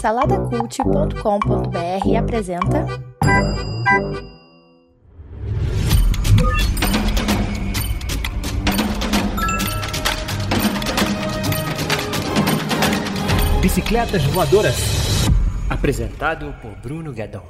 Saladacult.com.br apresenta. Bicicletas Voadoras. Apresentado por Bruno Guedon.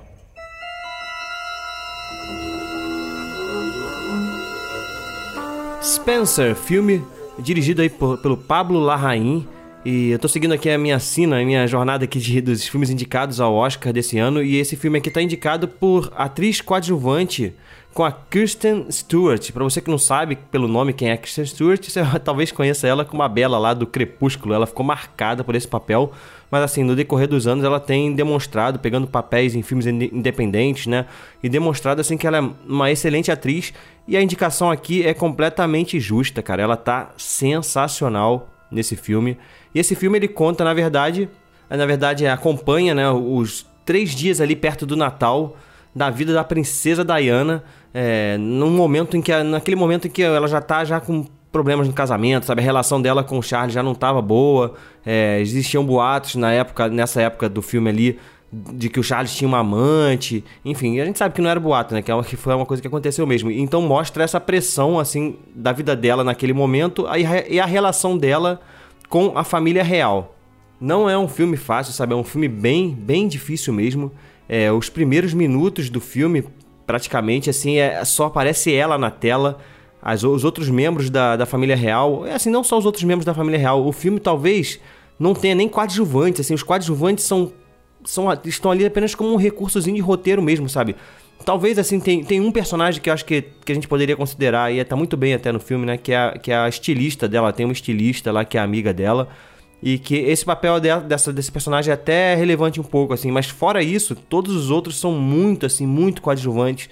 Spencer, filme dirigido aí por- pelo Pablo Larraín. E eu tô seguindo aqui a minha sina, a minha jornada aqui de, dos filmes indicados ao Oscar desse ano. E esse filme aqui tá indicado por atriz coadjuvante com a Kirsten Stewart. Pra você que não sabe pelo nome quem é Kirsten Stewart, você talvez conheça ela como a Bela lá do Crepúsculo. Ela ficou marcada por esse papel. Mas assim, no decorrer dos anos ela tem demonstrado, pegando papéis em filmes inde- independentes, né? E demonstrado assim que ela é uma excelente atriz. E a indicação aqui é completamente justa, cara. Ela tá sensacional nesse filme. E esse filme ele conta, na verdade, na verdade acompanha, né, os três dias ali perto do Natal da vida da princesa Diana, é, num momento em que, naquele momento em que ela já tá já com problemas no casamento, sabe, a relação dela com o Charles já não tava boa, é, existiam boatos na época, nessa época do filme ali, de que o Charles tinha uma amante, enfim, a gente sabe que não era boato, né? Que, é que foi uma coisa que aconteceu mesmo. Então mostra essa pressão, assim, da vida dela naquele momento e a relação dela com a família real. Não é um filme fácil, sabe? É um filme bem, bem difícil mesmo. É, os primeiros minutos do filme, praticamente, assim, é, só aparece ela na tela. As, os outros membros da, da família real, é assim, não só os outros membros da família real. O filme talvez não tenha nem coadjuvantes, assim, os coadjuvantes são são, estão ali apenas como um recursozinho de roteiro mesmo, sabe? Talvez, assim, tem, tem um personagem que eu acho que, que a gente poderia considerar, e tá muito bem até no filme, né? Que é, a- que é a estilista dela, tem uma estilista lá que é amiga dela. E que esse papel dela, dessa, desse personagem é até relevante um pouco, assim. Mas fora isso, todos os outros são muito, assim, muito coadjuvantes.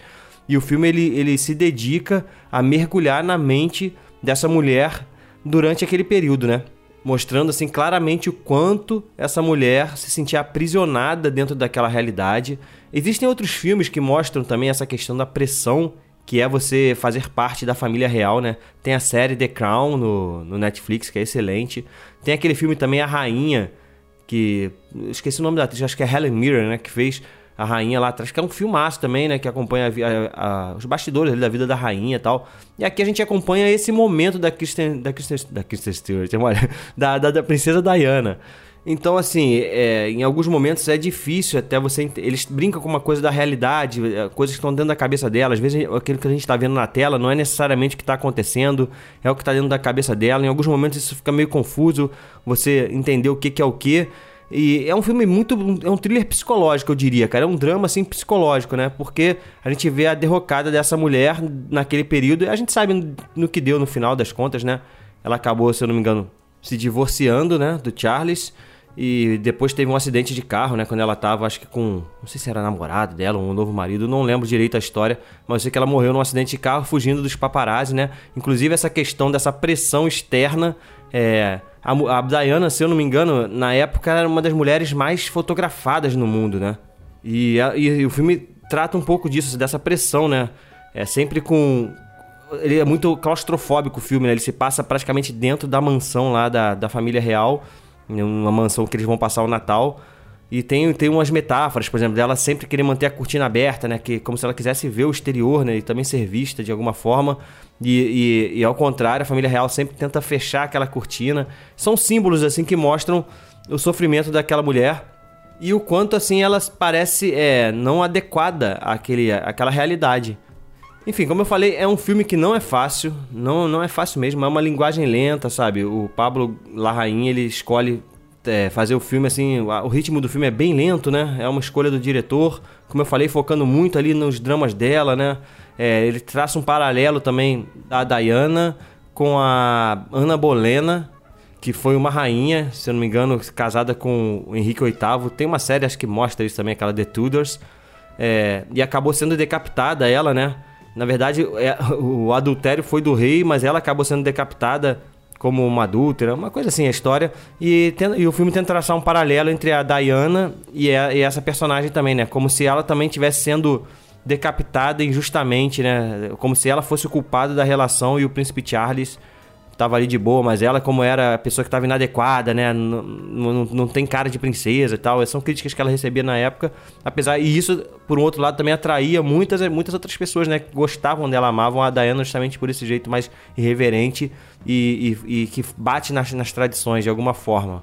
E o filme, ele, ele se dedica a mergulhar na mente dessa mulher durante aquele período, né? Mostrando assim claramente o quanto essa mulher se sentia aprisionada dentro daquela realidade. Existem outros filmes que mostram também essa questão da pressão que é você fazer parte da família real, né? Tem a série The Crown no, no Netflix, que é excelente. Tem aquele filme também A Rainha, que. Esqueci o nome da atriz, acho que é Helen Mirren, né? Que fez a rainha lá atrás, que é um filmaço também, né? Que acompanha a a- a- os bastidores da vida da rainha e tal. E aqui a gente acompanha esse momento da Kristen. Da Kristen, da Kristen Stewart, olha, da, da, da princesa Diana. Então, assim, é, em alguns momentos é difícil até você. Eles brincam com uma coisa da realidade, é, coisas que estão dentro da cabeça dela. Às vezes aquilo que a gente está vendo na tela não é necessariamente o que está acontecendo, é o que está dentro da cabeça dela. Em alguns momentos isso fica meio confuso, você entender o que, que é o que. E é um filme muito. É um thriller psicológico, eu diria, cara. É um drama, assim, psicológico, né? Porque a gente vê a derrocada dessa mulher naquele período. E a gente sabe no, que deu no final das contas, né? Ela acabou, se eu não me engano, se divorciando, né? Do Charles. E depois teve um acidente de carro, né? Quando ela tava, acho que com. Não sei se era namorado dela, um novo marido, não lembro direito a história. Mas eu sei que ela morreu num acidente de carro fugindo dos paparazzi, né? Inclusive essa questão dessa pressão externa. É, a, a Diana, se eu não me engano, na época era uma das mulheres mais fotografadas no mundo, né? E, a- e o filme trata um pouco disso, dessa pressão, né? É sempre com. Ele é muito claustrofóbico o filme, né? Ele se passa praticamente dentro da mansão lá da, da família real, em uma mansão que eles vão passar o Natal. E tem, tem umas metáforas, por exemplo, dela sempre querer manter a cortina aberta, né? Que, como se ela quisesse ver o exterior, né? E também ser vista de alguma forma. E, e, e ao contrário, a família real sempre tenta fechar aquela cortina. São símbolos, assim, que mostram o sofrimento daquela mulher e o quanto, assim, ela parece é, não adequada àquele, àquela realidade. Enfim, como eu falei, é um filme que não é fácil, não, não é fácil mesmo, é uma linguagem lenta, sabe? O Pablo Larraín, ele escolhe é, fazer o filme assim, o ritmo do filme é bem lento, né? É uma escolha do diretor, como eu falei, focando muito ali nos dramas dela, né? É, ele traça um paralelo também da Diana com a Ana Bolena, que foi uma rainha, se eu não me engano, casada com o Henrique VIII. Tem uma série, acho que mostra isso também, aquela The Tudors. É, e acabou sendo decapitada ela, né? Na verdade, é, o adultério foi do rei, mas ela acabou sendo decapitada como uma adúltera, uma coisa assim a história. E, e o filme tenta traçar um paralelo entre a Diana e, a- e essa personagem também, né? Como se ela também estivesse sendo decapitada injustamente, né? Como se ela fosse o culpado da relação e o príncipe Charles tava ali de boa, mas ela, como era a pessoa que tava inadequada, né? Não, não, tem cara de princesa e tal. São críticas que ela recebia na época. Apesar. E isso, por um outro lado, também atraía muitas, muitas outras pessoas, né? Que gostavam dela, amavam a Diana justamente por esse jeito mais irreverente e, e, e que bate nas, nas tradições de alguma forma.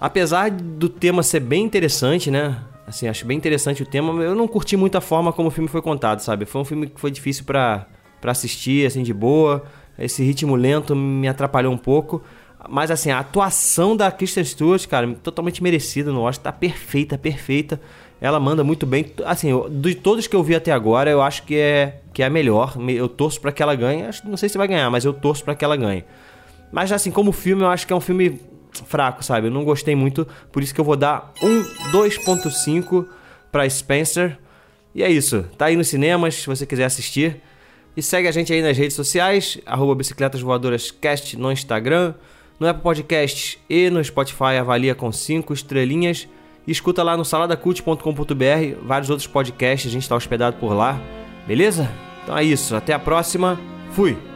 Apesar do tema ser bem interessante, né? Assim, acho bem interessante o tema. Eu não curti muito a forma como o filme foi contado, sabe? Foi um filme que foi difícil para assistir, assim, de boa. Esse ritmo lento me atrapalhou um pouco. Mas, assim, a atuação da Kristen Stewart, cara, totalmente merecida no Oscar. Tá perfeita, perfeita. Ela manda muito bem. Assim, de todos que eu vi até agora, eu acho que é, que é a melhor. Eu torço para que ela ganhe. Não sei se vai ganhar, mas eu torço para que ela ganhe. Mas, assim, como filme, eu acho que é um filme fraco, sabe? Eu não gostei muito, por isso que eu vou dar um 2.5 para Spencer. E é isso. Tá aí nos cinemas, se você quiser assistir. E segue a gente aí nas redes sociais, arroba Bicicletas Voadoras Cast no Instagram, no Apple Podcasts e no Spotify, avalia com 5 estrelinhas. E escuta lá no saladacult.com.br vários outros podcasts, a gente está hospedado por lá. Beleza? Então é isso, até a próxima. Fui!